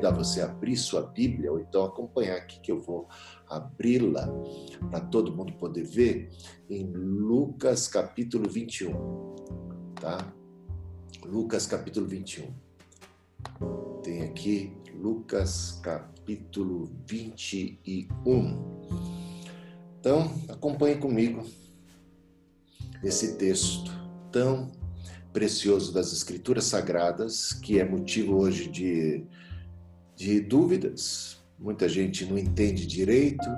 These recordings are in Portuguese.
convidar você a abrir sua Bíblia, ou então acompanhar aqui que eu vou abri-la para todo mundo poder ver, em Lucas capítulo 21. Tá? Lucas capítulo 21. Tem aqui Lucas capítulo 21. Então, acompanhe comigo esse texto tão precioso das Escrituras Sagradas, que é motivo hoje de, de dúvidas. Muita gente não entende direito,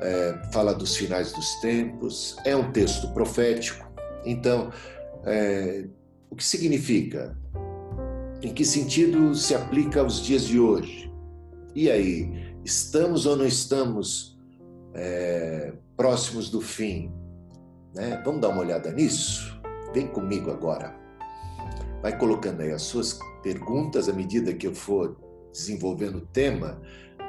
é, fala dos finais dos tempos, é um texto profético. Então, é, o que significa? Em que sentido se aplica aos dias de hoje? E aí, estamos ou não estamos é, próximos do fim? Né? Vamos dar uma olhada nisso? Vem comigo agora. Vai colocando aí as suas perguntas à medida que eu for desenvolvendo o tema,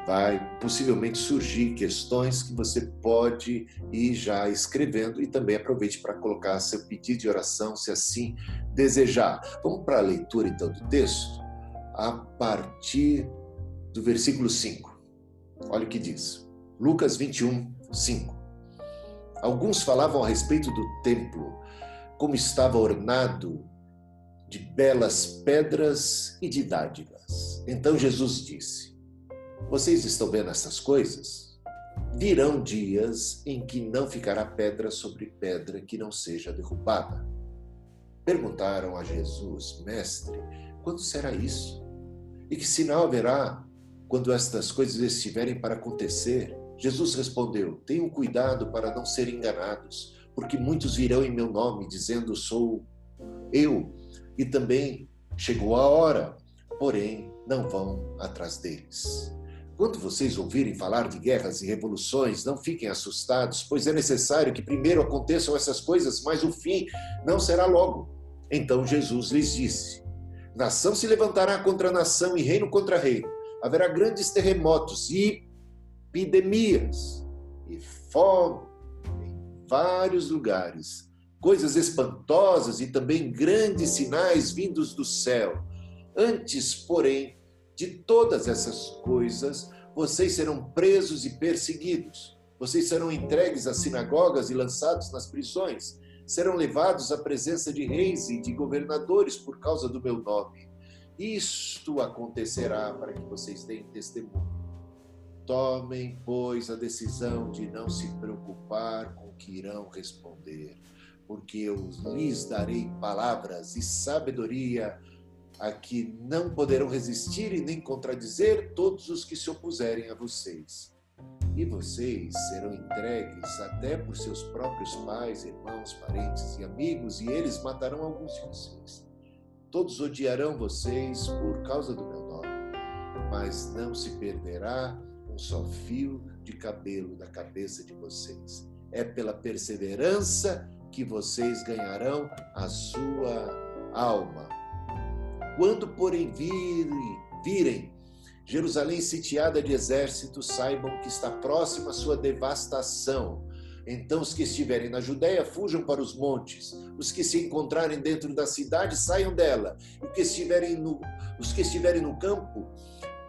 vai possivelmente surgir questões que você pode ir já escrevendo e também aproveite para colocar seu pedido de oração, se assim desejar. Vamos para a leitura então do texto, a partir do versículo 5. Olha o que diz. Lucas 21, 5. Alguns falavam a respeito do templo como estava ornado de belas pedras e de dádivas. Então Jesus disse: Vocês estão vendo essas coisas? Virão dias em que não ficará pedra sobre pedra que não seja derrubada. Perguntaram a Jesus, Mestre, quando será isso? E que sinal haverá quando estas coisas estiverem para acontecer? Jesus respondeu: Tenham cuidado para não serem enganados porque muitos virão em meu nome dizendo sou eu, e também chegou a hora, porém não vão atrás deles. Quando vocês ouvirem falar de guerras e revoluções, não fiquem assustados, pois é necessário que primeiro aconteçam essas coisas, mas o fim não será logo. Então Jesus lhes disse: Nação se levantará contra nação e reino contra reino. Haverá grandes terremotos e epidemias e fome vários lugares, coisas espantosas e também grandes sinais vindos do céu. Antes, porém, de todas essas coisas, vocês serão presos e perseguidos. Vocês serão entregues às sinagogas e lançados nas prisões. Serão levados à presença de reis e de governadores por causa do meu nome. Isto acontecerá para que vocês deem testemunho. Tomem, pois, a decisão de não se preocupar com que irão responder, porque eu lhes darei palavras e sabedoria a que não poderão resistir e nem contradizer todos os que se opuserem a vocês. E vocês serão entregues até por seus próprios pais, irmãos, parentes e amigos, e eles matarão alguns de vocês. Todos odiarão vocês por causa do meu nome, mas não se perderá um só fio de cabelo da cabeça de vocês é pela perseverança que vocês ganharão a sua alma. Quando, porém, virem, virem Jerusalém sitiada de exércitos, saibam que está próxima a sua devastação. Então, os que estiverem na Judéia fujam para os montes. Os que se encontrarem dentro da cidade saiam dela. E que estiverem no, os que estiverem no campo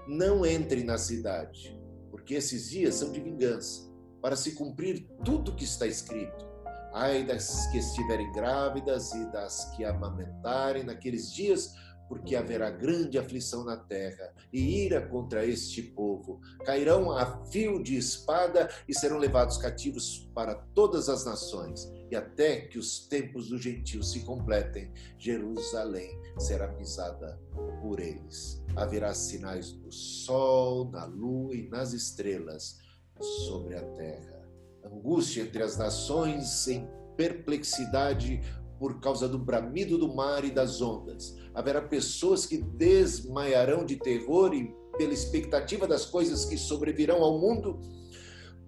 não entrem na cidade, porque esses dias são de vingança para se cumprir tudo que está escrito. Ai das que estiverem grávidas e das que amamentarem naqueles dias, porque haverá grande aflição na terra e ira contra este povo. Cairão a fio de espada e serão levados cativos para todas as nações. E até que os tempos dos gentios se completem, Jerusalém será pisada por eles. Haverá sinais do sol, na lua e nas estrelas sobre a terra. Angústia entre as nações, em perplexidade por causa do bramido do mar e das ondas. Haverá pessoas que desmaiarão de terror e pela expectativa das coisas que sobrevirão ao mundo,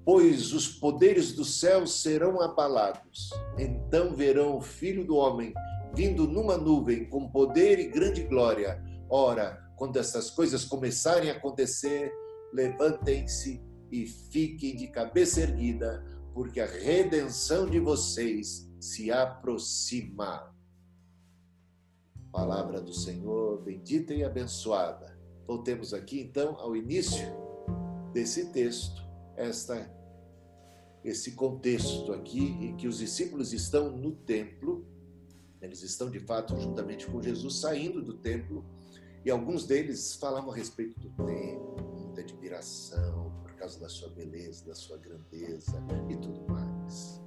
pois os poderes do céu serão abalados. Então verão o Filho do Homem vindo numa nuvem com poder e grande glória. Ora, quando essas coisas começarem a acontecer, levantem-se e fiquem de cabeça erguida, porque a redenção de vocês se aproxima. Palavra do Senhor, bendita e abençoada voltemos aqui então ao início desse texto, esta esse contexto aqui em que os discípulos estão no templo, eles estão de fato juntamente com Jesus saindo do templo, e alguns deles falavam a respeito do templo, muita admiração por causa da sua beleza, da sua grandeza e tudo mais.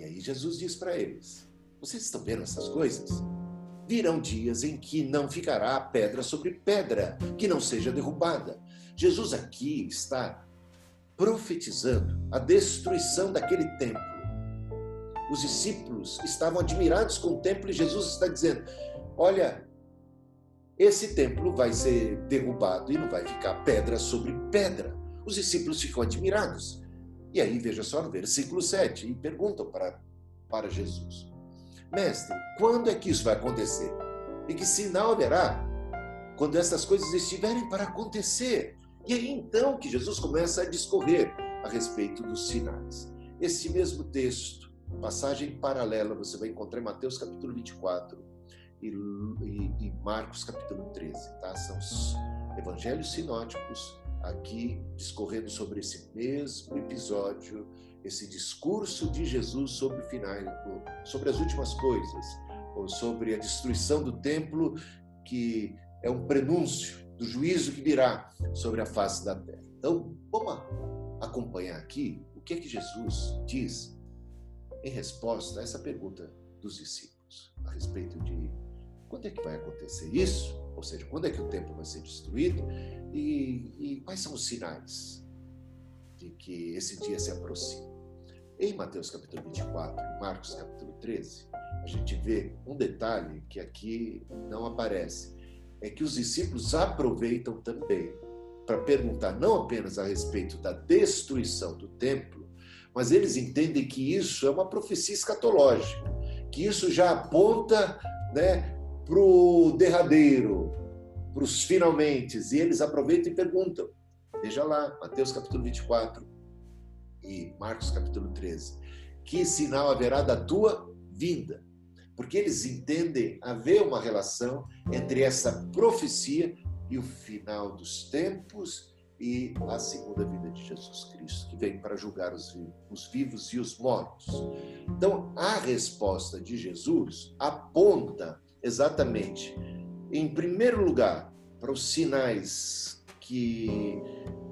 E aí Jesus diz para eles: Vocês estão vendo essas coisas? Virão dias em que não ficará pedra sobre pedra, que não seja derrubada. Jesus aqui está profetizando a destruição daquele templo. Os discípulos estavam admirados com o templo e Jesus está dizendo: Olha, esse templo vai ser derrubado e não vai ficar pedra sobre pedra. Os discípulos ficam admirados. E aí, veja só no versículo 7, e perguntam para, para Jesus: Mestre, quando é que isso vai acontecer? E que sinal haverá quando essas coisas estiverem para acontecer? E aí então que Jesus começa a discorrer a respeito dos sinais. Esse mesmo texto, passagem paralela, você vai encontrar em Mateus capítulo 24 e, e, e Marcos capítulo 13, tá? São os evangelhos sinóticos aqui discorrendo sobre esse mesmo episódio, esse discurso de Jesus sobre o final, sobre as últimas coisas, ou sobre a destruição do templo, que é um prenúncio do juízo que virá sobre a face da terra. Então, vamos acompanhar aqui o que é que Jesus diz em resposta a essa pergunta dos discípulos a respeito de quando é que vai acontecer isso, ou seja, quando é que o templo vai ser destruído? E, e quais são os sinais de que esse dia se aproxima. Em Mateus capítulo 24 e Marcos capítulo 13, a gente vê um detalhe que aqui não aparece. É que os discípulos aproveitam também para perguntar não apenas a respeito da destruição do templo, mas eles entendem que isso é uma profecia escatológica, que isso já aponta né, para o derradeiro, para os finalmente, e eles aproveitam e perguntam. Veja lá, Mateus capítulo 24 e Marcos capítulo 13. Que sinal haverá da tua vinda? porque eles entendem haver uma relação entre essa profecia e o final dos tempos e a segunda vinda de Jesus Cristo, que vem para julgar os os vivos e os mortos. Então, a resposta de Jesus aponta exatamente, em primeiro lugar, para os sinais que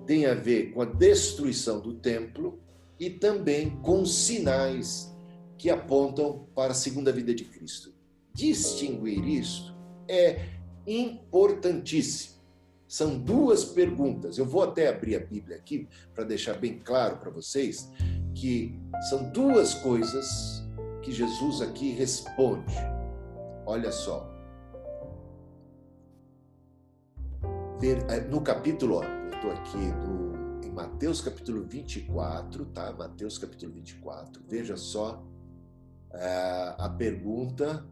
têm a ver com a destruição do templo e também com sinais que apontam para a segunda vida de Cristo. Distinguir isto é importantíssimo. São duas perguntas. Eu vou até abrir a Bíblia aqui para deixar bem claro para vocês que são duas coisas que Jesus aqui responde. Olha só. Eh, no capítulo, eu estou aqui no, em Mateus capítulo 24, tá? Mateus capítulo 24. Veja só é, a pergunta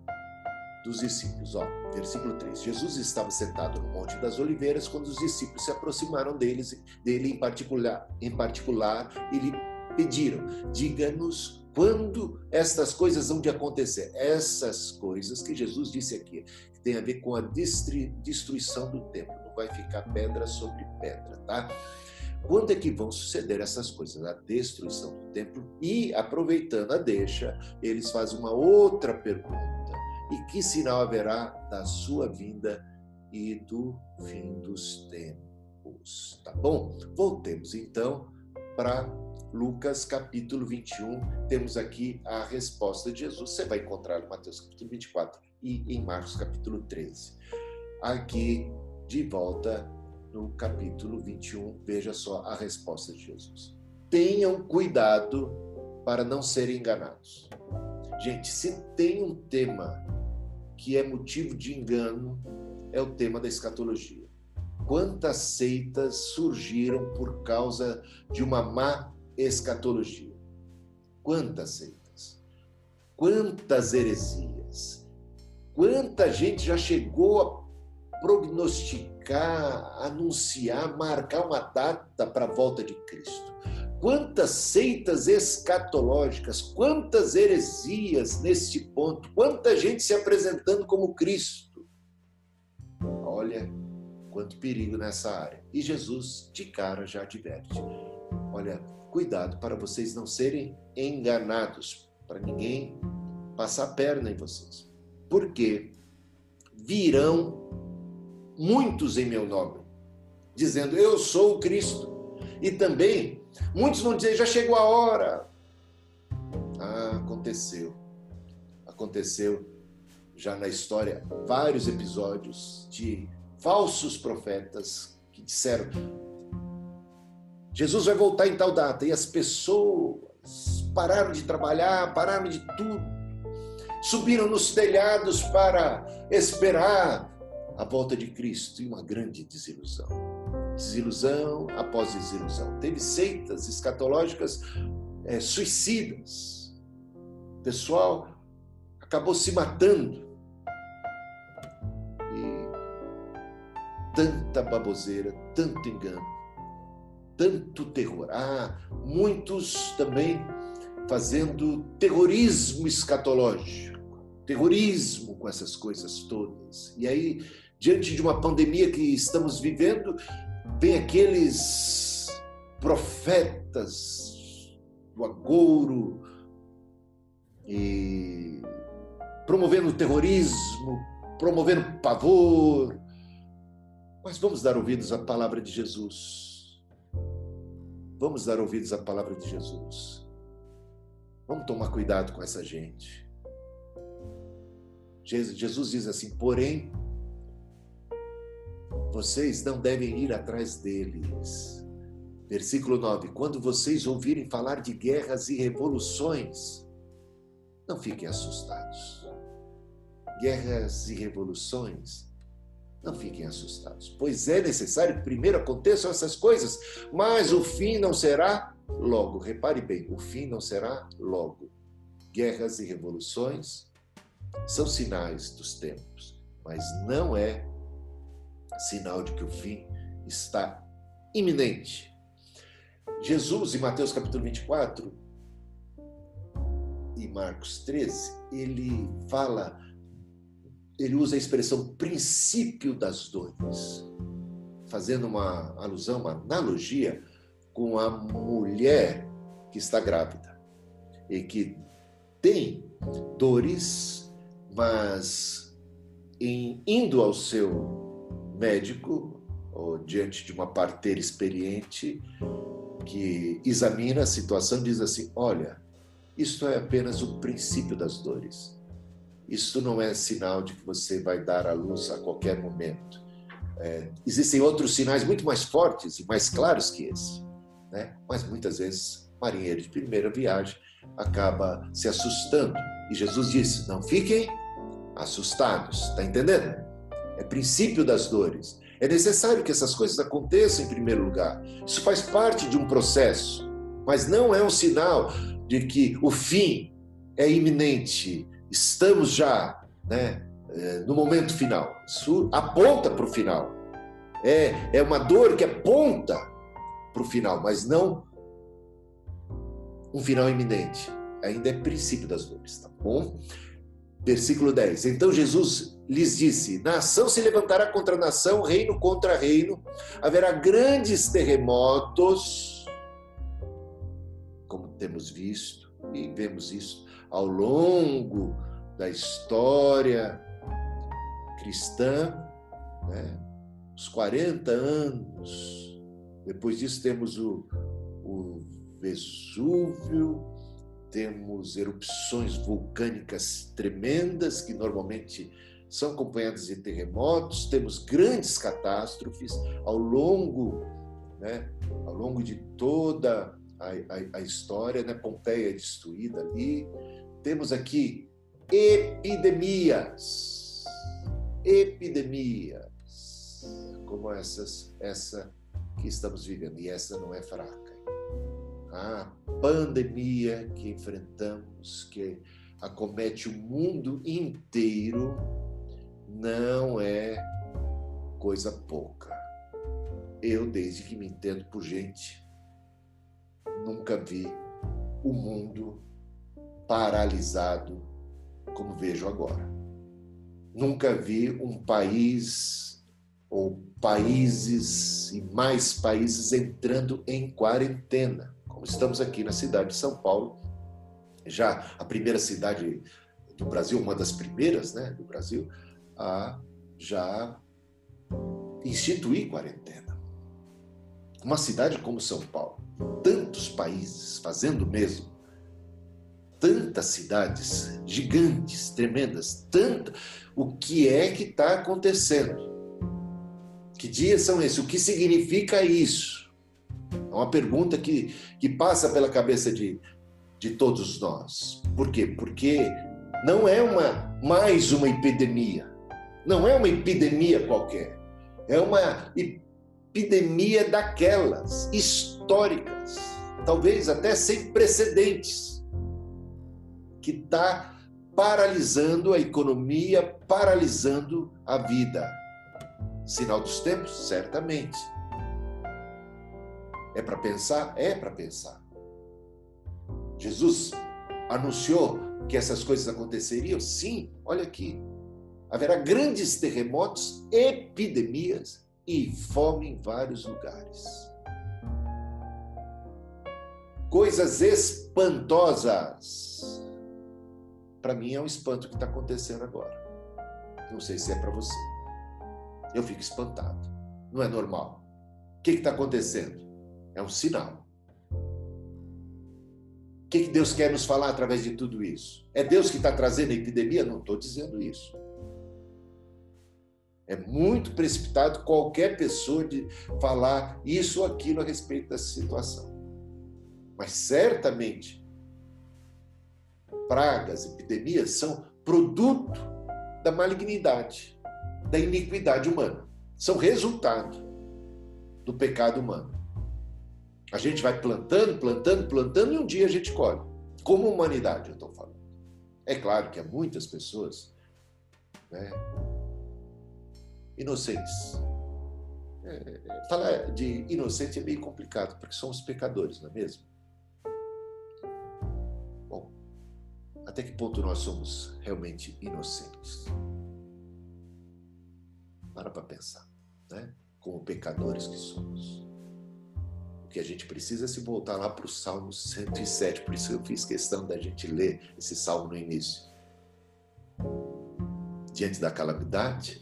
dos discípulos. Ó, versículo 3. Jesus estava sentado no Monte das Oliveiras quando os discípulos se aproximaram deles, dele em particular, em particular e lhe pediram: diga-nos quando estas coisas vão de acontecer. Essas coisas que Jesus disse aqui, que tem a ver com a destruição do templo. Não vai ficar pedra sobre pedra, tá? Quando é que vão suceder essas coisas? A destruição do templo e, aproveitando a deixa, eles fazem uma outra pergunta. E que sinal haverá da sua vinda e do fim dos tempos? Tá bom? Voltemos então para Lucas capítulo 21. Temos aqui a resposta de Jesus. Você vai encontrar em Mateus capítulo 24 e em Marcos capítulo 13. Aqui de volta no capítulo 21, veja só a resposta de Jesus. Tenham cuidado para não serem enganados. Gente, se tem um tema que é motivo de engano, é o tema da escatologia. Quantas seitas surgiram por causa de uma má escatologia? Quantas seitas? Quantas heresias? Quanta gente já chegou a prognosticar, anunciar, marcar uma data para a volta de Cristo. Quantas seitas escatológicas, quantas heresias neste ponto, quanta gente se apresentando como Cristo. Olha, quanto perigo nessa área. E Jesus, de cara, já adverte: olha, cuidado para vocês não serem enganados, para ninguém passar a perna em vocês. Porque virão muitos em meu nome, dizendo: Eu sou o Cristo. E também, muitos vão dizer: Já chegou a hora. Ah, aconteceu. Aconteceu já na história vários episódios de falsos profetas que disseram: Jesus vai voltar em tal data, e as pessoas pararam de trabalhar, pararam de tudo, subiram nos telhados para esperar a volta de Cristo e uma grande desilusão. Desilusão após desilusão. Teve seitas escatológicas é, suicidas. O pessoal acabou se matando tanta baboseira, tanto engano, tanto terror. Ah, muitos também fazendo terrorismo escatológico, terrorismo com essas coisas todas. E aí, diante de uma pandemia que estamos vivendo, vem aqueles profetas do agouro e promovendo terrorismo, promovendo pavor, mas vamos dar ouvidos à palavra de Jesus. Vamos dar ouvidos à palavra de Jesus. Vamos tomar cuidado com essa gente. Jesus diz assim: porém, vocês não devem ir atrás deles. Versículo 9: Quando vocês ouvirem falar de guerras e revoluções, não fiquem assustados. Guerras e revoluções não fiquem assustados, pois é necessário que primeiro aconteçam essas coisas, mas o fim não será logo. Repare bem, o fim não será logo. Guerras e revoluções são sinais dos tempos, mas não é sinal de que o fim está iminente. Jesus, em Mateus capítulo 24 e Marcos 13, ele fala ele usa a expressão princípio das dores, fazendo uma alusão, uma analogia com a mulher que está grávida e que tem dores, mas em indo ao seu médico ou diante de uma parteira experiente que examina a situação diz assim: olha, isto é apenas o princípio das dores isso não é sinal de que você vai dar à luz a qualquer momento. É, existem outros sinais muito mais fortes e mais claros que esse, né? mas muitas vezes marinheiro de primeira viagem acaba se assustando. E Jesus disse: Não fiquem assustados, está entendendo? É princípio das dores. É necessário que essas coisas aconteçam em primeiro lugar. Isso faz parte de um processo, mas não é um sinal de que o fim é iminente, estamos já né, é, no momento final. Isso aponta para o final. É, é uma dor que aponta para o final, mas não um final iminente. Ainda é princípio das dores, tá bom? Versículo 10. Então Jesus lhes disse: Nação se levantará contra nação, reino contra reino, haverá grandes terremotos, como temos visto e vemos isso ao longo da história cristã, né? os 40 anos. Depois disso temos o, o Vesúvio, temos erupções vulcânicas tremendas que normalmente são acompanhadas de terremotos, temos grandes catástrofes ao longo, né, ao longo de toda a, a, a história, né? Pompeia destruída ali, temos aqui epidemias, epidemias, como essas, essa que estamos vivendo, e essa não é fraca. A pandemia que enfrentamos, que acomete o mundo inteiro, não é coisa pouca. Eu, desde que me entendo por gente, nunca vi o mundo paralisado como vejo agora. Nunca vi um país ou países e mais países entrando em quarentena, como estamos aqui na cidade de São Paulo, já a primeira cidade do Brasil, uma das primeiras, né, do Brasil, a já instituir quarentena. Uma cidade como São Paulo, tantos países fazendo o mesmo, tantas cidades gigantes, tremendas, tanta. O que é que está acontecendo? Que dias são esses? O que significa isso? É uma pergunta que, que passa pela cabeça de, de todos nós. Por quê? Porque não é uma mais uma epidemia. Não é uma epidemia qualquer. É uma epidemia daquelas históricas, talvez até sem precedentes, que está paralisando a economia, paralisando a vida. Sinal dos tempos? Certamente. É para pensar? É para pensar. Jesus anunciou que essas coisas aconteceriam? Sim, olha aqui. Haverá grandes terremotos, epidemias e fome em vários lugares. Coisas espantosas. Para mim é um espanto que está acontecendo agora. Não sei se é para você. Eu fico espantado. Não é normal. O que está acontecendo? É um sinal. O que, que Deus quer nos falar através de tudo isso? É Deus que está trazendo a epidemia? Não estou dizendo isso. É muito precipitado qualquer pessoa de falar isso ou aquilo a respeito dessa situação. Mas certamente, pragas, epidemias são produto da malignidade, da iniquidade humana. São resultado do pecado humano. A gente vai plantando, plantando, plantando e um dia a gente colhe. Como humanidade, eu estou falando. É claro que há muitas pessoas né, inocentes. É, falar de inocente é meio complicado, porque somos pecadores, não é mesmo? Até que ponto nós somos realmente inocentes? Para para pensar, né? Como pecadores que somos que a gente precisa se voltar lá para o Salmo 107, por isso eu fiz questão da gente ler esse salmo no início. Diante da calamidade,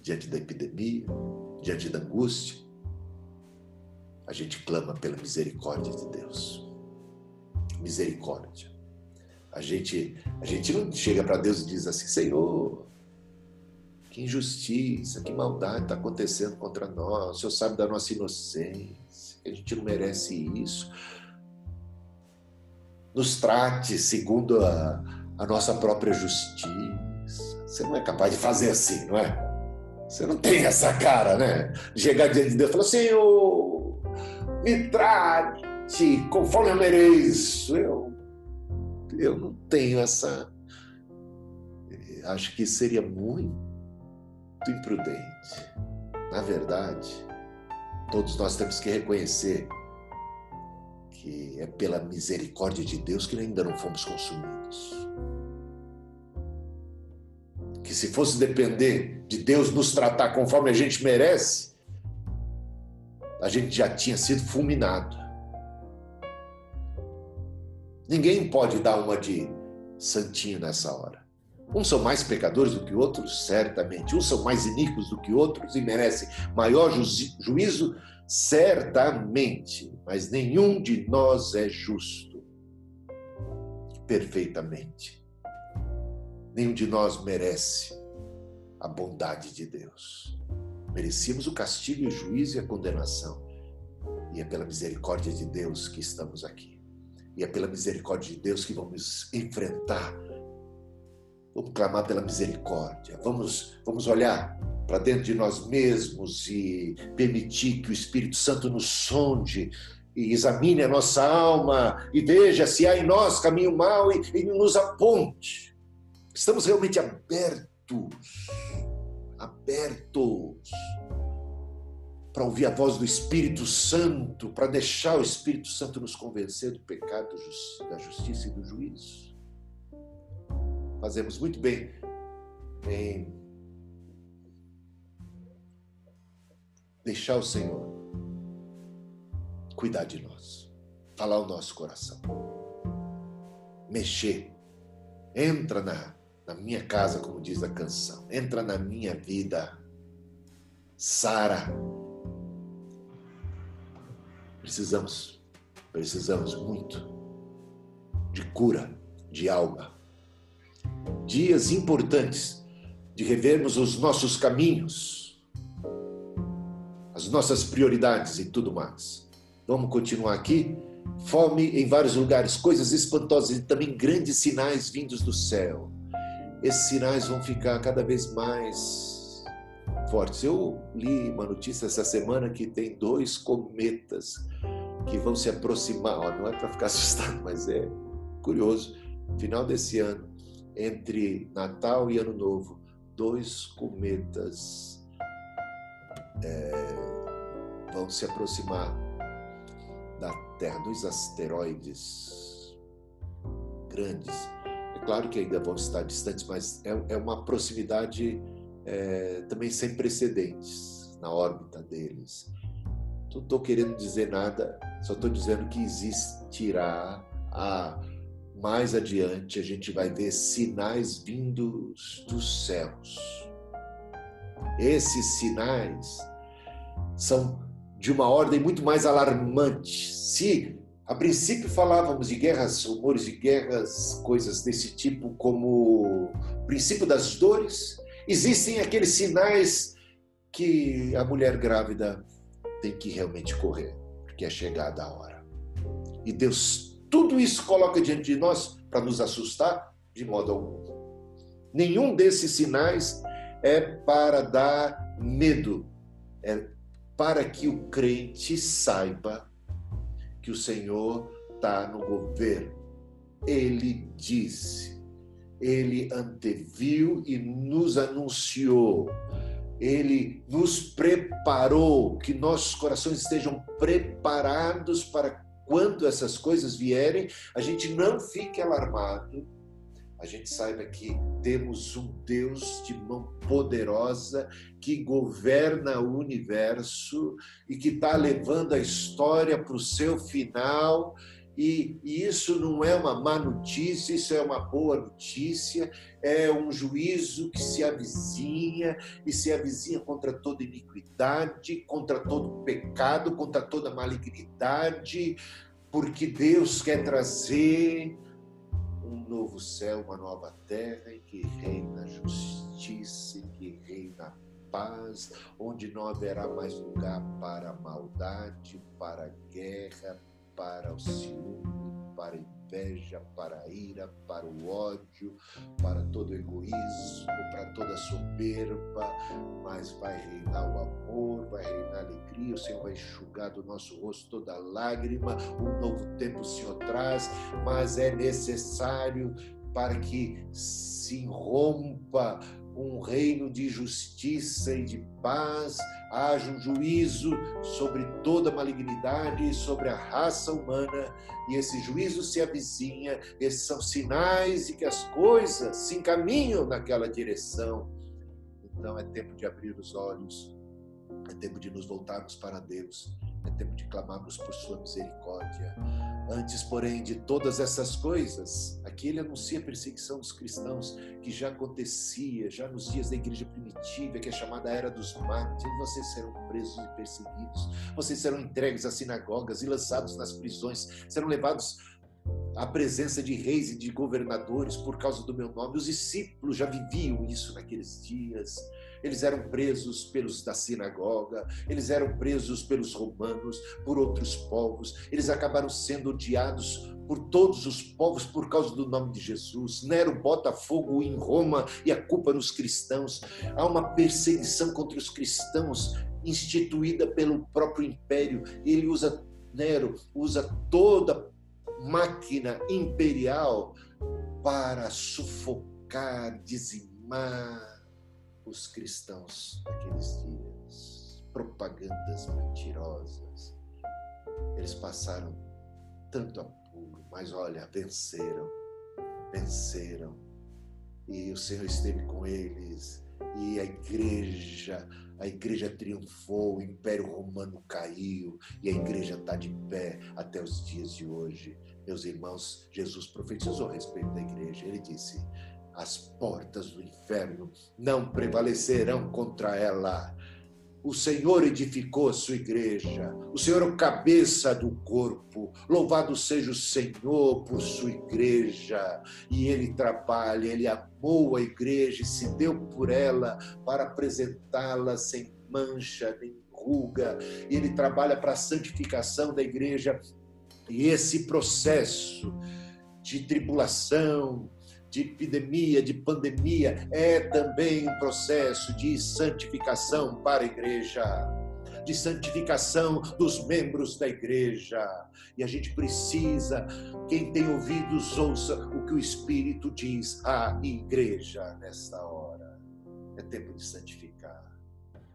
diante da epidemia, diante da angústia, a gente clama pela misericórdia de Deus. Misericórdia. A gente, a gente não chega para Deus e diz assim: Senhor, que injustiça, que maldade está acontecendo contra nós. O Senhor sabe da nossa inocência a gente não merece isso. Nos trate segundo a, a nossa própria justiça. Você não é capaz de fazer assim, não é? Você não tem essa cara, né? Chegar diante de Deus e falar, Senhor, me trate conforme eu mereço. Eu, eu não tenho essa. Acho que seria muito imprudente. Na verdade, Todos nós temos que reconhecer que é pela misericórdia de Deus que ainda não fomos consumidos. Que se fosse depender de Deus nos tratar conforme a gente merece, a gente já tinha sido fulminado. Ninguém pode dar uma de santinho nessa hora. Uns são mais pecadores do que outros, certamente. Uns são mais iníquos do que outros e merecem maior ju juízo, certamente. Mas nenhum de nós é justo perfeitamente. Nenhum de nós merece a bondade de Deus. Merecíamos o castigo o juízo e a condenação. E é pela misericórdia de Deus que estamos aqui. E é pela misericórdia de Deus que vamos enfrentar Vamos clamar pela misericórdia. Vamos, vamos olhar para dentro de nós mesmos e permitir que o Espírito Santo nos sonde e examine a nossa alma e veja se há em nós caminho mau e, e nos aponte. Estamos realmente abertos, abertos para ouvir a voz do Espírito Santo, para deixar o Espírito Santo nos convencer do pecado, da justiça e do juízo fazemos muito bem em deixar o Senhor cuidar de nós, falar o nosso coração, mexer. Entra na, na minha casa, como diz a canção, entra na minha vida, Sara. Precisamos, precisamos muito de cura de alma. Dias importantes de revermos os nossos caminhos, as nossas prioridades e tudo mais. Vamos continuar aqui? Fome em vários lugares, coisas espantosas e também grandes sinais vindos do céu. Esses sinais vão ficar cada vez mais fortes. Eu li uma notícia essa semana que tem dois cometas que vão se aproximar. não é para ficar assustado, mas é curioso. Final desse ano, entre Natal e Ano Novo, dois cometas é, vão se aproximar da Terra, dois asteroides grandes. É claro que ainda vão estar distantes, mas é, é uma proximidade é, também sem precedentes na órbita deles. Não estou querendo dizer nada, só estou dizendo que existirá a mais adiante a gente vai ver sinais vindos dos céus. Esses sinais são de uma ordem muito mais alarmante. Se a princípio falávamos de guerras, rumores de guerras, coisas desse tipo, como princípio das dores, existem aqueles sinais que a mulher grávida tem que realmente correr, porque é chegada a hora. E Deus tudo isso coloca diante de nós para nos assustar? De modo algum. Nenhum desses sinais é para dar medo, é para que o crente saiba que o Senhor está no governo. Ele disse, ele anteviu e nos anunciou, ele nos preparou, que nossos corações estejam preparados para quando essas coisas vierem, a gente não fique alarmado, a gente saiba que temos um Deus de mão poderosa que governa o universo e que está levando a história para o seu final e, e, isso não é uma má notícia, isso é uma boa notícia, é um juízo que se avizinha e se avizinha contra toda iniquidade, contra todo pecado, contra toda malignidade, porque Deus quer trazer um novo céu, uma nova terra em que reina justiça, em que reina paz, onde não haverá mais lugar para a maldade, para a guerra, para o ciúme, para a inveja, para a ira, para o ódio, para todo o egoísmo, para toda a soberba, mas vai reinar o amor, vai reinar a alegria, o Senhor vai enxugar do nosso rosto toda lágrima, um novo tempo o Senhor traz, mas é necessário para que se rompa um reino de justiça e de paz, haja um juízo sobre toda malignidade sobre a raça humana, e esse juízo se avizinha, esses são sinais de que as coisas se encaminham naquela direção. Então é tempo de abrir os olhos, é tempo de nos voltarmos para Deus, é tempo de clamarmos por Sua misericórdia. Antes, porém, de todas essas coisas, aqui ele anuncia a perseguição dos cristãos, que já acontecia já nos dias da igreja primitiva, que é chamada Era dos Mártires. Vocês serão presos e perseguidos, vocês serão entregues às sinagogas e lançados nas prisões, serão levados à presença de reis e de governadores por causa do meu nome. Os discípulos já viviam isso naqueles dias eles eram presos pelos da sinagoga, eles eram presos pelos romanos, por outros povos, eles acabaram sendo odiados por todos os povos por causa do nome de Jesus. Nero bota fogo em Roma e a culpa nos cristãos. Há uma perseguição contra os cristãos instituída pelo próprio império. Ele usa Nero usa toda máquina imperial para sufocar, dizimar, os cristãos daqueles dias. Propagandas mentirosas. Eles passaram tanto apuro, mas olha, venceram, venceram. E o Senhor esteve com eles, e a igreja a igreja triunfou, o Império Romano caiu e a igreja está de pé até os dias de hoje. Meus irmãos, Jesus profetizou a respeito da igreja. Ele disse: as portas do inferno não prevalecerão contra ela. O Senhor edificou a sua igreja. O Senhor é o cabeça do corpo. Louvado seja o Senhor por sua igreja. E ele trabalha, ele amou a igreja e se deu por ela para apresentá-la sem mancha nem ruga. E ele trabalha para a santificação da igreja. E esse processo de tribulação, de epidemia, de pandemia, é também um processo de santificação para a igreja, de santificação dos membros da igreja. E a gente precisa, quem tem ouvidos, ouça o que o Espírito diz à igreja nesta hora. É tempo de santificar.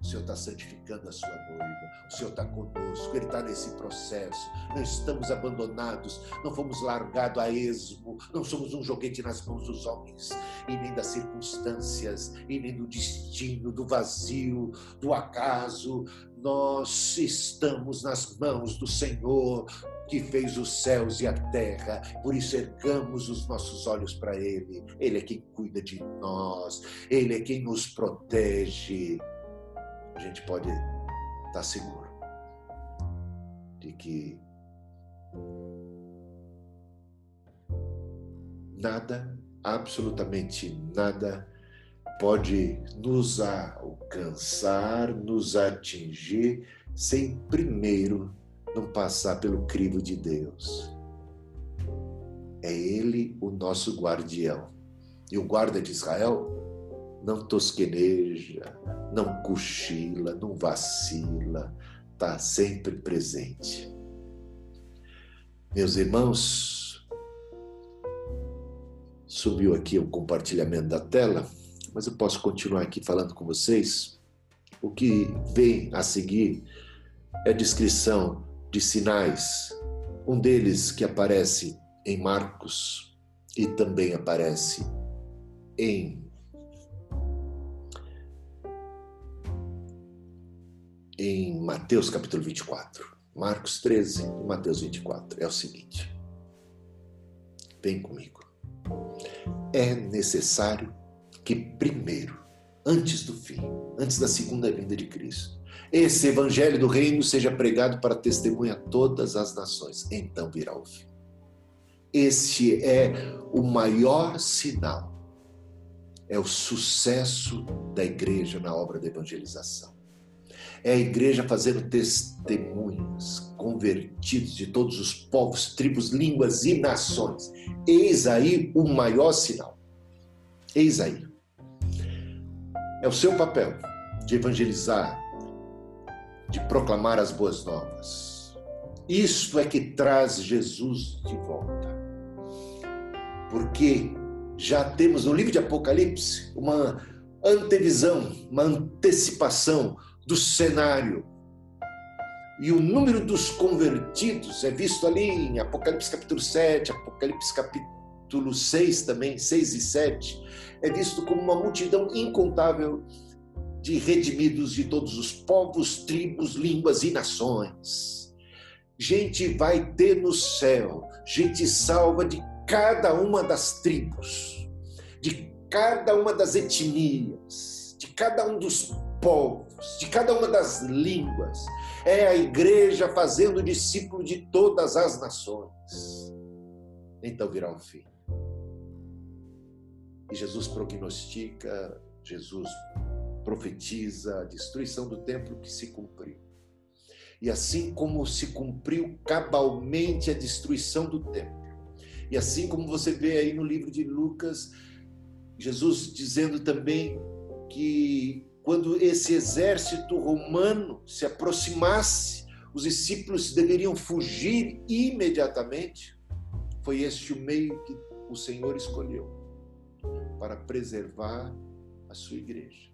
O Senhor está santificando a sua noiva. O Senhor está conosco. Ele está nesse processo. Não estamos abandonados. Não fomos largados a esmo. Não somos um joguete nas mãos dos homens. E nem das circunstâncias. E nem do destino, do vazio, do acaso. Nós estamos nas mãos do Senhor que fez os céus e a terra. Por isso ergamos os nossos olhos para Ele. Ele é quem cuida de nós. Ele é quem nos protege a gente pode estar seguro de que nada, absolutamente nada, pode nos alcançar, nos atingir, sem primeiro não passar pelo crivo de Deus. É Ele o nosso guardião. E o guarda de Israel não tosqueneja, não cochila, não vacila, está sempre presente. Meus irmãos, subiu aqui o compartilhamento da tela, mas eu posso continuar aqui falando com vocês. O que vem a seguir é a descrição de sinais. Um deles que aparece em Marcos e também aparece em em Mateus capítulo 24. Marcos 13 e Mateus 24. É o seguinte. Vem comigo. É necessário que primeiro, antes do fim, antes da segunda vinda de Cristo, esse evangelho do reino seja pregado para testemunha a todas as nações. Então virá o fim. Este é o maior sinal. É o sucesso da igreja na obra da evangelização é a igreja fazendo testemunhas, convertidos de todos os povos, tribos, línguas e nações. Eis aí o maior sinal. Eis aí. É o seu papel de evangelizar, de proclamar as boas novas. Isto é que traz Jesus de volta. Porque já temos no livro de Apocalipse uma antevisão, uma antecipação do cenário. E o número dos convertidos é visto ali em Apocalipse capítulo 7, Apocalipse capítulo 6 também, 6 e 7, é visto como uma multidão incontável de redimidos de todos os povos, tribos, línguas e nações. Gente vai ter no céu, gente salva de cada uma das tribos, de cada uma das etnias, de cada um dos povos, de cada uma das línguas. É a igreja fazendo discípulo de todas as nações. Então virá o fim. E Jesus prognostica, Jesus profetiza a destruição do templo que se cumpriu. E assim como se cumpriu cabalmente a destruição do templo, e assim como você vê aí no livro de Lucas, Jesus dizendo também que quando esse exército romano se aproximasse, os discípulos deveriam fugir imediatamente. Foi este o meio que o Senhor escolheu para preservar a sua igreja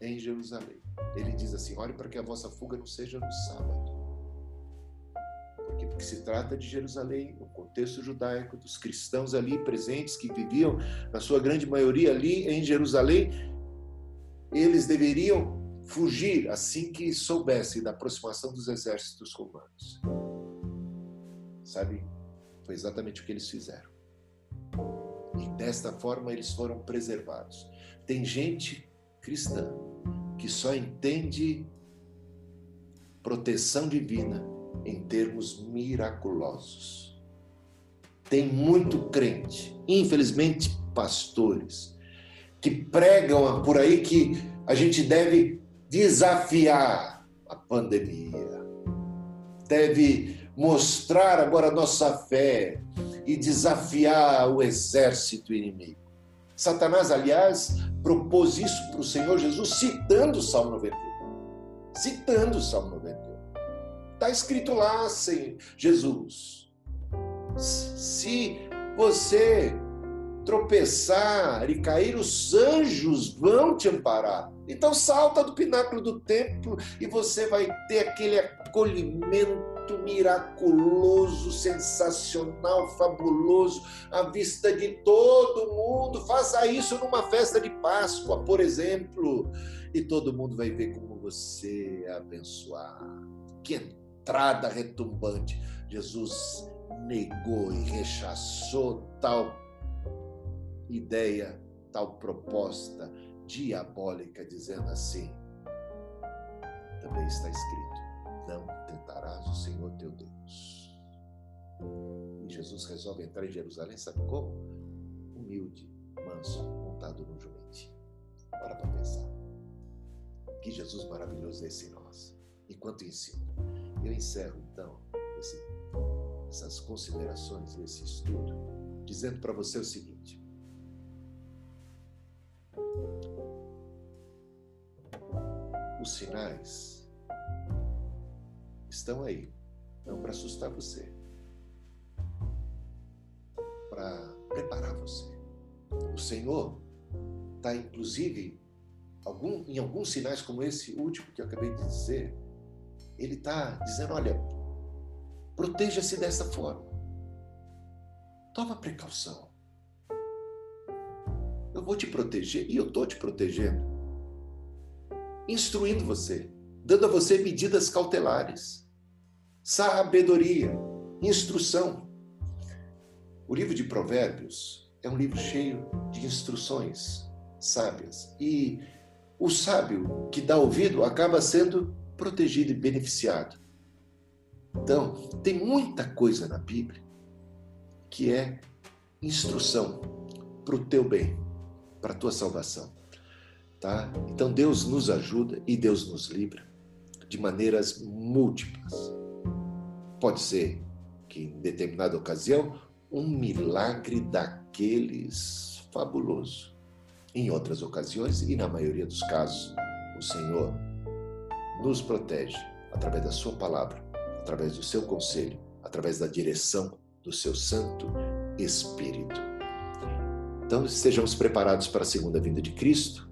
em Jerusalém. Ele diz assim: olhe para que a vossa fuga não seja no sábado. Porque, porque se trata de Jerusalém, o contexto judaico, dos cristãos ali presentes que viviam, na sua grande maioria ali em Jerusalém, eles deveriam fugir assim que soubessem da aproximação dos exércitos romanos. Sabe? Foi exatamente o que eles fizeram. E desta forma eles foram preservados. Tem gente cristã que só entende proteção divina em termos miraculosos. Tem muito crente, infelizmente pastores, que pregam por aí que a gente deve desafiar a pandemia, deve mostrar agora a nossa fé e desafiar o exército inimigo. Satanás, aliás, propôs isso para o Senhor Jesus citando o Salmo 91. Citando o Salmo 91. Está escrito lá, Senhor Jesus. Se você tropeçar e cair, os anjos vão te amparar. Então salta do pináculo do templo e você vai ter aquele acolhimento miraculoso, sensacional, fabuloso, à vista de todo mundo. Faça isso numa festa de Páscoa, por exemplo, e todo mundo vai ver como você é abençoado. Que entrada retumbante. Jesus negou e rechaçou tal ideia, tal proposta diabólica, dizendo assim: também está escrito: não tentarás o Senhor teu Deus. E Jesus resolve entrar em Jerusalém, sabe como? Humilde, manso, montado no jumentinho. Para para pensar. Que Jesus maravilhoso é esse em nós. Enquanto ensino. Eu encerro então esse, essas considerações, esse estudo, dizendo para você o seguinte: os sinais estão aí, não para assustar você, para preparar você. O Senhor está, inclusive, algum, em alguns sinais como esse último que eu acabei de dizer, ele está dizendo: olha, proteja-se dessa forma. Toma precaução. Eu vou te proteger e eu estou te protegendo instruindo você, dando a você medidas cautelares, sabedoria, instrução. O livro de Provérbios é um livro cheio de instruções sábias e o sábio que dá ouvido acaba sendo protegido e beneficiado. Então, tem muita coisa na Bíblia que é instrução para o teu bem, para a tua salvação. Tá? Então Deus nos ajuda e Deus nos livra de maneiras múltiplas. Pode ser que em determinada ocasião um milagre daqueles fabuloso. Em outras ocasiões e na maioria dos casos, o Senhor nos protege através da sua palavra, através do seu conselho, através da direção do seu Santo Espírito. Então, estejamos preparados para a segunda vinda de Cristo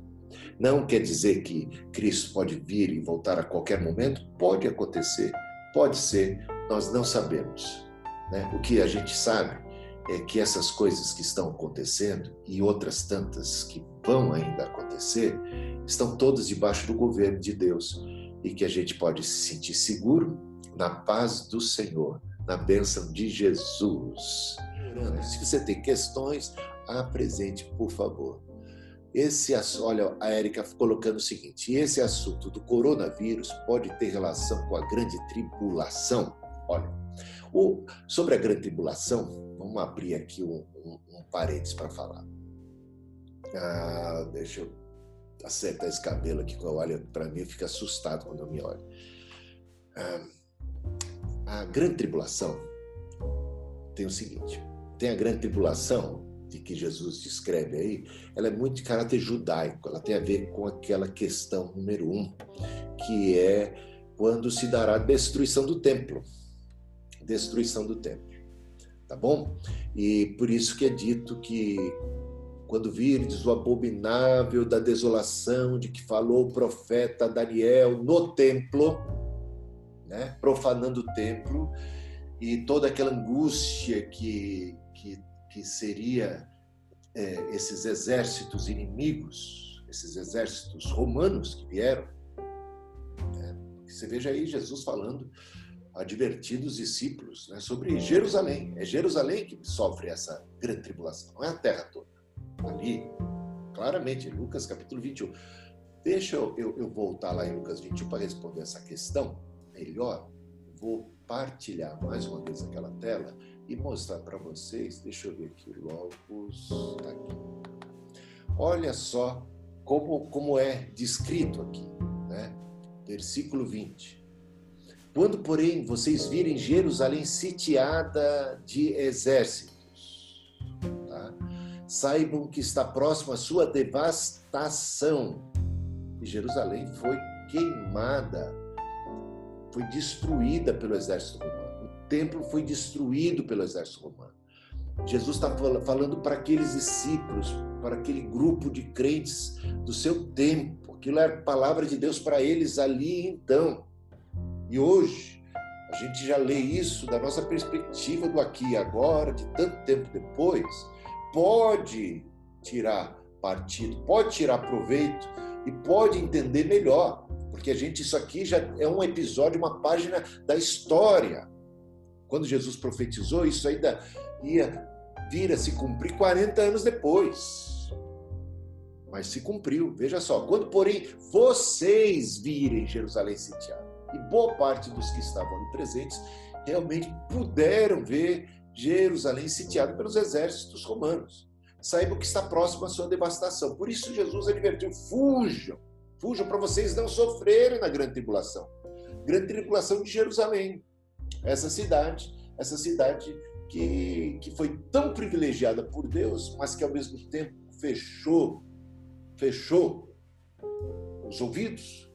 não quer dizer que Cristo pode vir e voltar a qualquer momento? Pode acontecer, pode ser, nós não sabemos. Né? O que a gente sabe é que essas coisas que estão acontecendo e outras tantas que vão ainda acontecer estão todas debaixo do governo de Deus e que a gente pode se sentir seguro na paz do Senhor, na bênção de Jesus. Se você tem questões, apresente, por favor. Esse, olha, a Érica colocando o seguinte: esse assunto do coronavírus pode ter relação com a grande tribulação. Olha, o, sobre a grande tribulação, vamos abrir aqui um, um, um parênteses para falar. Ah, deixa eu acertar esse cabelo aqui, que eu olho para mim, fica assustado quando eu me olho. Ah, a grande tribulação tem o seguinte: tem a grande tribulação de que Jesus descreve aí, ela é muito de caráter judaico, ela tem a ver com aquela questão número um, que é quando se dará a destruição do templo. Destruição do templo. Tá bom? E por isso que é dito que quando virdes o abominável da desolação de que falou o profeta Daniel no templo, né, profanando o templo, e toda aquela angústia que, que seria é, esses exércitos inimigos, esses exércitos romanos que vieram. Né? Você veja aí Jesus falando, advertindo os discípulos né, sobre Jerusalém. É Jerusalém que sofre essa grande tribulação, não é a terra toda. Ali, claramente, Lucas capítulo 21. Deixa eu, eu, eu voltar lá em Lucas 21 para responder essa questão melhor. Vou partilhar mais uma vez aquela tela e mostrar para vocês. Deixa eu ver aqui, Logos, tá aqui. Olha só como, como é descrito aqui, né? Versículo 20. Quando, porém, vocês virem Jerusalém sitiada de exércitos, tá? saibam que está próxima a sua devastação Jerusalém foi queimada, foi destruída pelo exército romano. O templo foi destruído pelo exército romano. Jesus está falando para aqueles discípulos, para aquele grupo de crentes do seu tempo. Aquilo era palavra de Deus para eles ali então. E hoje, a gente já lê isso da nossa perspectiva do aqui e agora, de tanto tempo depois, pode tirar partido, pode tirar proveito e pode entender melhor, porque a gente isso aqui já é um episódio, uma página da história. Quando Jesus profetizou, isso ainda ia vir a se cumprir 40 anos depois. Mas se cumpriu. Veja só, quando porém vocês virem Jerusalém sitiada, e boa parte dos que estavam ali presentes realmente puderam ver Jerusalém sitiada pelos exércitos romanos saibam que está próximo à sua devastação. Por isso Jesus advertiu: fujam, fujam para vocês não sofrerem na grande tribulação. Grande tribulação de Jerusalém, essa cidade, essa cidade que, que foi tão privilegiada por Deus, mas que ao mesmo tempo fechou, fechou os ouvidos,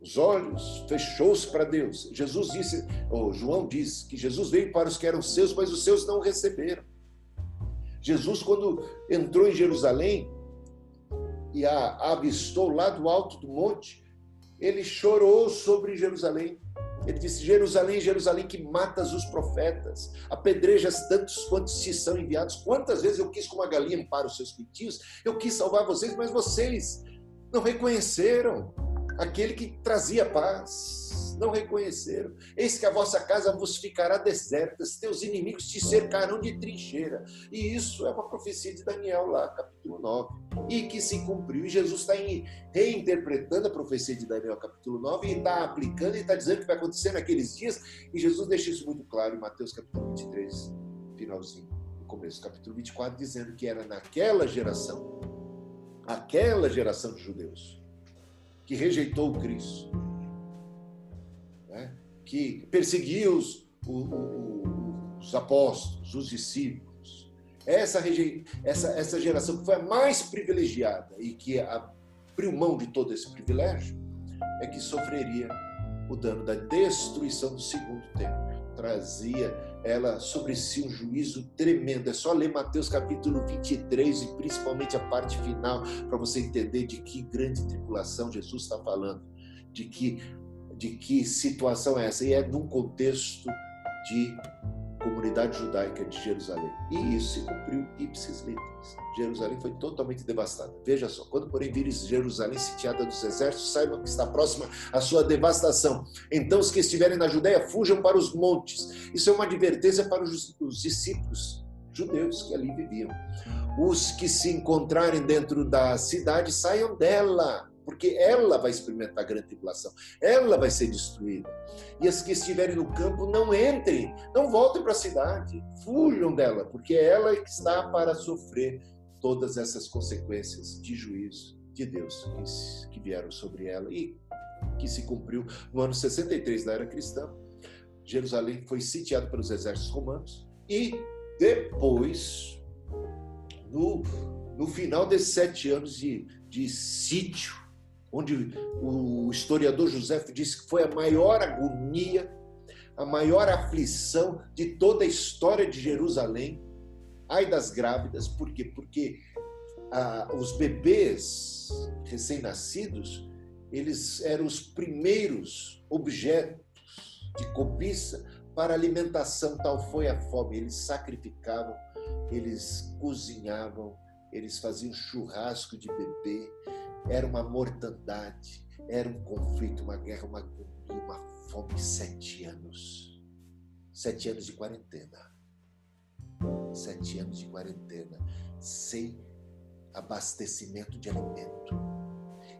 os olhos, fechou-se para Deus. Jesus disse, ou João diz que Jesus veio para os que eram seus, mas os seus não receberam. Jesus, quando entrou em Jerusalém e a avistou lá do alto do monte, ele chorou sobre Jerusalém. Ele disse: Jerusalém, Jerusalém, que matas os profetas, apedrejas tantos quantos te são enviados. Quantas vezes eu quis, como a galinha, para os seus pintinhos, eu quis salvar vocês, mas vocês não reconheceram aquele que trazia paz não reconheceram. Eis que a vossa casa vos ficará deserta, teus inimigos te cercarão de trincheira. E isso é uma profecia de Daniel lá, capítulo 9. E que se cumpriu. E Jesus está reinterpretando a profecia de Daniel, capítulo 9, e está aplicando e está dizendo que vai acontecer naqueles dias. E Jesus deixa isso muito claro em Mateus, capítulo 23, finalzinho, no começo, capítulo 24, dizendo que era naquela geração, aquela geração de judeus, que rejeitou o Cristo, que perseguia os, os apóstolos, os discípulos. Essa, essa, essa geração que foi a mais privilegiada e que abriu mão de todo esse privilégio, é que sofreria o dano da destruição do segundo templo. Trazia ela sobre si um juízo tremendo. É só ler Mateus capítulo 23 e principalmente a parte final para você entender de que grande tribulação Jesus está falando. De que de que situação é essa? E é num contexto de comunidade judaica de Jerusalém. E isso se cumpriu ipsis litteris. Jerusalém foi totalmente devastada. Veja só, quando porém vires Jerusalém sitiada dos exércitos, saibam que está próxima a sua devastação. Então os que estiverem na Judéia fujam para os montes. Isso é uma advertência para os, os discípulos judeus que ali viviam. Os que se encontrarem dentro da cidade saiam dela porque ela vai experimentar a grande tribulação, ela vai ser destruída. E as que estiverem no campo, não entrem, não voltem para a cidade, fujam dela, porque é ela que está para sofrer todas essas consequências de juízo de Deus que, que vieram sobre ela e que se cumpriu no ano 63 da era cristã. Jerusalém foi sitiado pelos exércitos romanos e depois, no, no final desses sete anos de, de sítio, onde o historiador José disse que foi a maior agonia, a maior aflição de toda a história de Jerusalém. Ai das grávidas, por quê? Porque ah, os bebês recém-nascidos, eles eram os primeiros objetos de cobiça para alimentação, tal foi a fome. Eles sacrificavam, eles cozinhavam, eles faziam churrasco de bebê, era uma mortandade, era um conflito, uma guerra, uma uma fome. Sete anos. Sete anos de quarentena. Sete anos de quarentena. Sem abastecimento de alimento.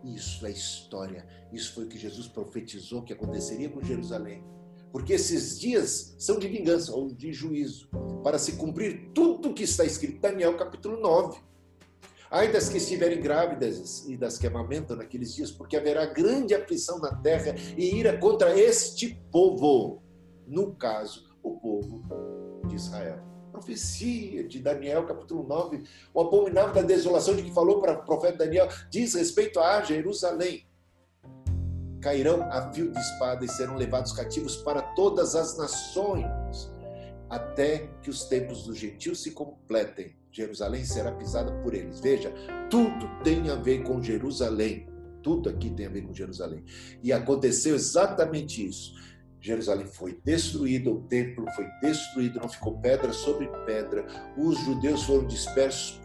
Isso é história. Isso foi o que Jesus profetizou que aconteceria com Jerusalém. Porque esses dias são de vingança ou de juízo, para se cumprir tudo que está escrito em Daniel capítulo 9. Ai das que estiverem grávidas e das que amamentam naqueles dias, porque haverá grande aflição na terra e ira contra este povo. No caso, o povo de Israel profecia de Daniel, capítulo 9, o abominável da desolação de que falou para o profeta Daniel, diz respeito a Jerusalém. Cairão a fio de espada e serão levados cativos para todas as nações, até que os tempos dos gentios se completem. Jerusalém será pisada por eles. Veja, tudo tem a ver com Jerusalém. Tudo aqui tem a ver com Jerusalém. E aconteceu exatamente isso. Jerusalém foi destruída, o templo foi destruído, não ficou pedra sobre pedra, os judeus foram dispersos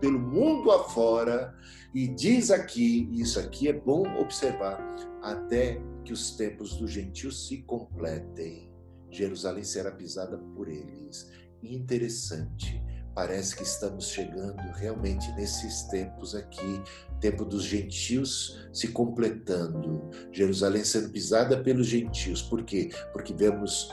pelo mundo afora, e diz aqui, e isso aqui é bom observar, até que os tempos dos gentios se completem. Jerusalém será pisada por eles. Interessante parece que estamos chegando realmente nesses tempos aqui, tempo dos gentios se completando, Jerusalém sendo pisada pelos gentios. Por quê? Porque vemos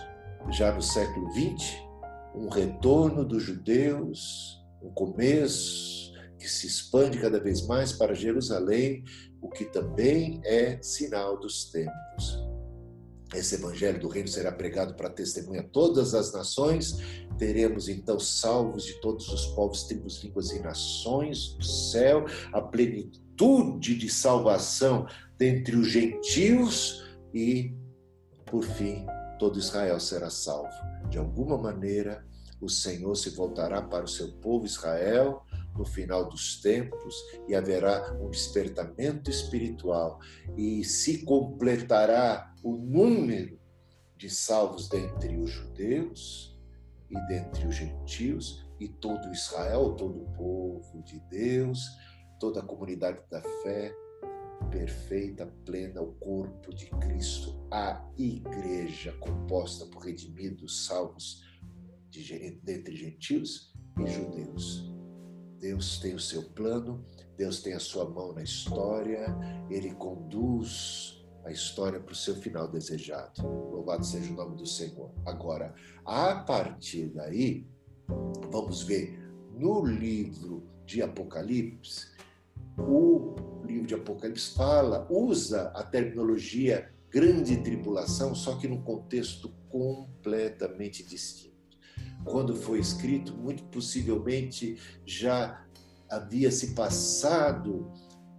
já no século XX um retorno dos judeus, um começo que se expande cada vez mais para Jerusalém, o que também é sinal dos tempos. Esse evangelho do reino será pregado para testemunha a todas as nações. Teremos então salvos de todos os povos, tribos, línguas e nações do céu, a plenitude de salvação dentre os gentios e, por fim, todo Israel será salvo. De alguma maneira, o Senhor se voltará para o seu povo Israel no final dos tempos e haverá um despertamento espiritual e se completará o número de salvos dentre os judeus e dentre os gentios e todo Israel, todo o povo de Deus, toda a comunidade da fé perfeita, plena, o corpo de Cristo, a igreja composta por redimidos, salvos de, dentre gentios e judeus. Deus tem o seu plano, Deus tem a sua mão na história, ele conduz a história para o seu final desejado. Louvado seja o nome do Senhor. Agora, a partir daí, vamos ver no livro de Apocalipse, o livro de Apocalipse fala, usa a terminologia grande tribulação, só que num contexto completamente distinto quando foi escrito, muito possivelmente já havia se passado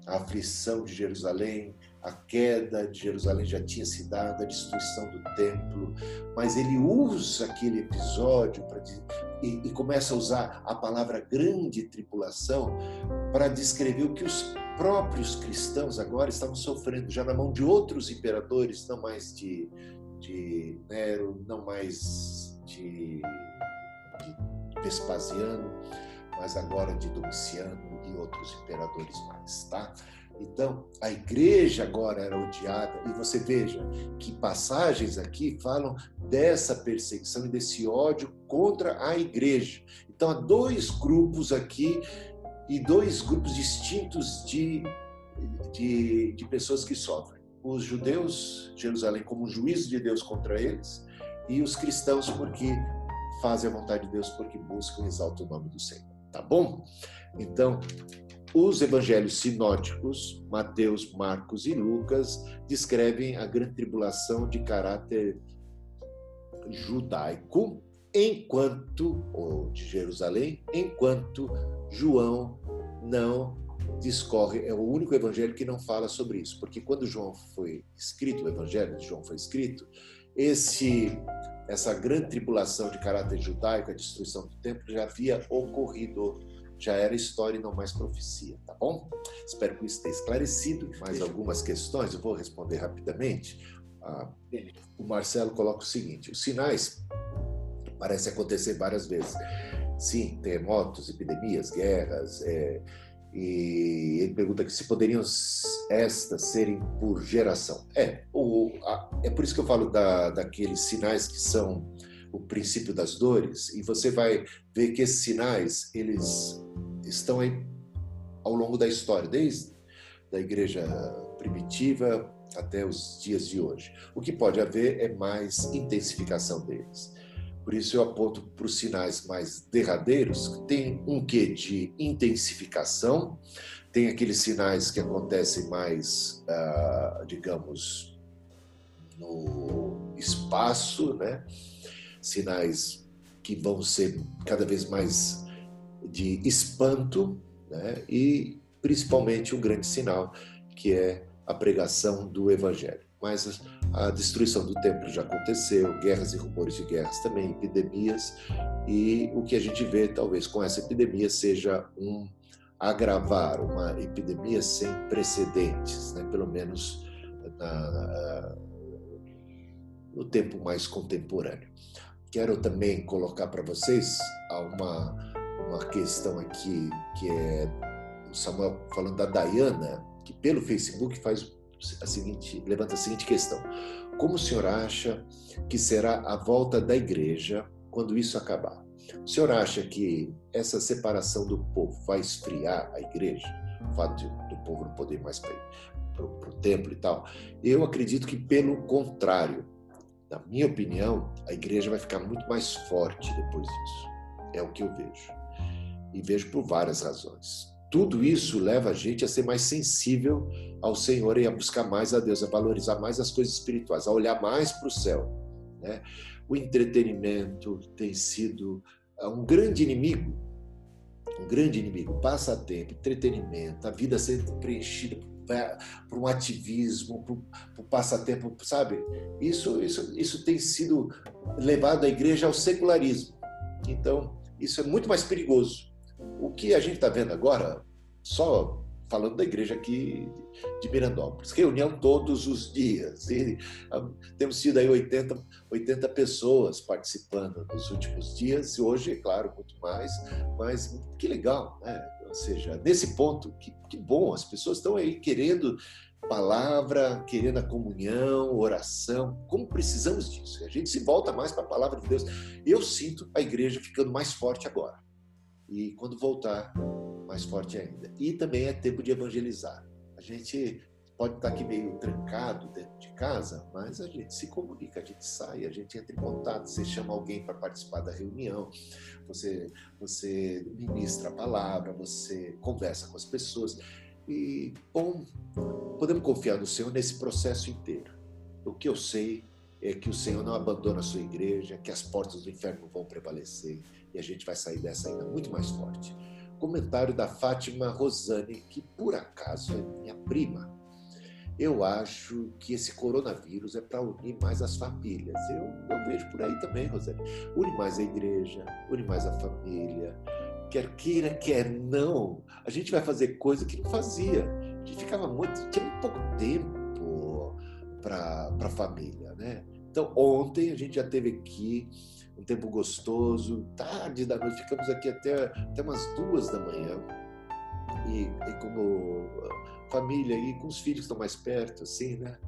a aflição de Jerusalém, a queda de Jerusalém já tinha se dado, a destruição do templo, mas ele usa aquele episódio para e, e começa a usar a palavra grande tribulação para descrever o que os próprios cristãos agora estavam sofrendo, já na mão de outros imperadores, não mais de, de Nero, não mais de de Vespasiano, mas agora de Domiciano e outros imperadores mais, tá? Então, a igreja agora era odiada, e você veja que passagens aqui falam dessa perseguição e desse ódio contra a igreja. Então, há dois grupos aqui, e dois grupos distintos de, de, de pessoas que sofrem. Os judeus, Jerusalém, como juízo de Deus contra eles, e os cristãos, porque fazem a vontade de Deus porque buscam e exaltam o nome do Senhor. Tá bom? Então, os evangelhos sinóticos, Mateus, Marcos e Lucas, descrevem a grande tribulação de caráter judaico, enquanto, ou de Jerusalém, enquanto João não discorre, é o único evangelho que não fala sobre isso, porque quando João foi escrito, o evangelho de João foi escrito, esse essa grande tribulação de caráter judaico, a destruição do templo, já havia ocorrido, já era história e não mais profecia, tá bom? Espero que isso tenha esclarecido. Mais algumas questões, eu vou responder rapidamente. Ah, o Marcelo coloca o seguinte: os sinais parecem acontecer várias vezes. Sim, terremotos, epidemias, guerras, é, E ele pergunta que se poderiam estas serem por geração. É, o, a, é por isso que eu falo da, daqueles sinais que são o princípio das dores, e você vai ver que esses sinais, eles estão aí ao longo da história, desde da igreja primitiva até os dias de hoje. O que pode haver é mais intensificação deles. Por isso eu aponto para os sinais mais derradeiros, que tem um quê de intensificação, tem aqueles sinais que acontecem mais, ah, digamos, no espaço, né? Sinais que vão ser cada vez mais de espanto, né? e principalmente um grande sinal que é a pregação do Evangelho. Mas a destruição do templo já aconteceu, guerras e rumores de guerras também, epidemias, e o que a gente vê talvez com essa epidemia seja um agravar, uma epidemia sem precedentes, né? pelo menos na, no tempo mais contemporâneo. Quero também colocar para vocês uma, uma questão aqui que é o Samuel falando da Dayana, que pelo Facebook faz a seguinte, levanta a seguinte questão: Como o senhor acha que será a volta da igreja quando isso acabar? O senhor acha que essa separação do povo vai esfriar a igreja? O fato do povo não poder mais para o templo e tal? Eu acredito que, pelo contrário, na minha opinião, a igreja vai ficar muito mais forte depois disso. É o que eu vejo. E vejo por várias razões. Tudo isso leva a gente a ser mais sensível ao Senhor e a buscar mais a Deus, a valorizar mais as coisas espirituais, a olhar mais para o céu. Né? O entretenimento tem sido ah, um grande inimigo, um grande inimigo. Passatempo, entretenimento, a vida sendo preenchida por um ativismo, por, por passatempo, sabe? Isso, isso, isso tem sido levado a igreja ao secularismo. Então, isso é muito mais perigoso o que a gente está vendo agora, só falando da igreja aqui de Mirandópolis, reunião todos os dias. E ah, temos tido aí 80, 80 pessoas participando nos últimos dias, e hoje, é claro, muito mais, mas que legal, né? Ou seja, nesse ponto, que, que bom, as pessoas estão aí querendo palavra, querendo a comunhão, oração, como precisamos disso. A gente se volta mais para a palavra de Deus. Eu sinto a igreja ficando mais forte agora e quando voltar, mais forte ainda. E também é tempo de evangelizar. A gente pode estar aqui meio trancado dentro de casa, mas a gente se comunica, a gente sai, a gente entra em contato, você chama alguém para participar da reunião, você, você ministra a palavra, você conversa com as pessoas. E, bom, podemos confiar no Senhor nesse processo inteiro. O que eu sei é que o Senhor não abandona a sua igreja, que as portas do inferno vão prevalecer e a gente vai sair dessa ainda muito mais forte. Comentário da Fátima Rosane, que por acaso é minha prima. Eu acho que esse coronavírus é para unir mais as famílias. Eu, eu vejo por aí também, Rosane. Une mais a igreja, une mais a família. Quer queira, quer não, a gente vai fazer coisa que não fazia. A gente ficava muito, tinha muito pouco tempo para a família, né? Então, ontem a gente já teve aqui um tempo gostoso, tarde da noite, ficamos aqui até, até umas duas da manhã. E, e como família e com os filhos que estão mais perto, assim, né?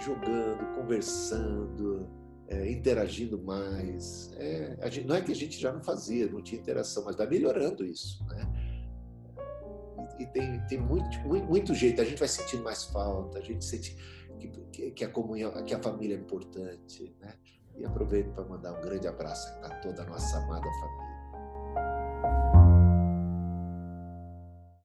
Jogando, conversando, é, interagindo mais. É, gente, não é que a gente já não fazia, não tinha interação, mas está melhorando isso, né? E, tem, tem muito, muito, muito, jeito, a gente vai sentindo mais falta, a gente sente que, que a comunhão, que a família é importante, né? E aproveito para mandar um grande abraço a toda a nossa amada família.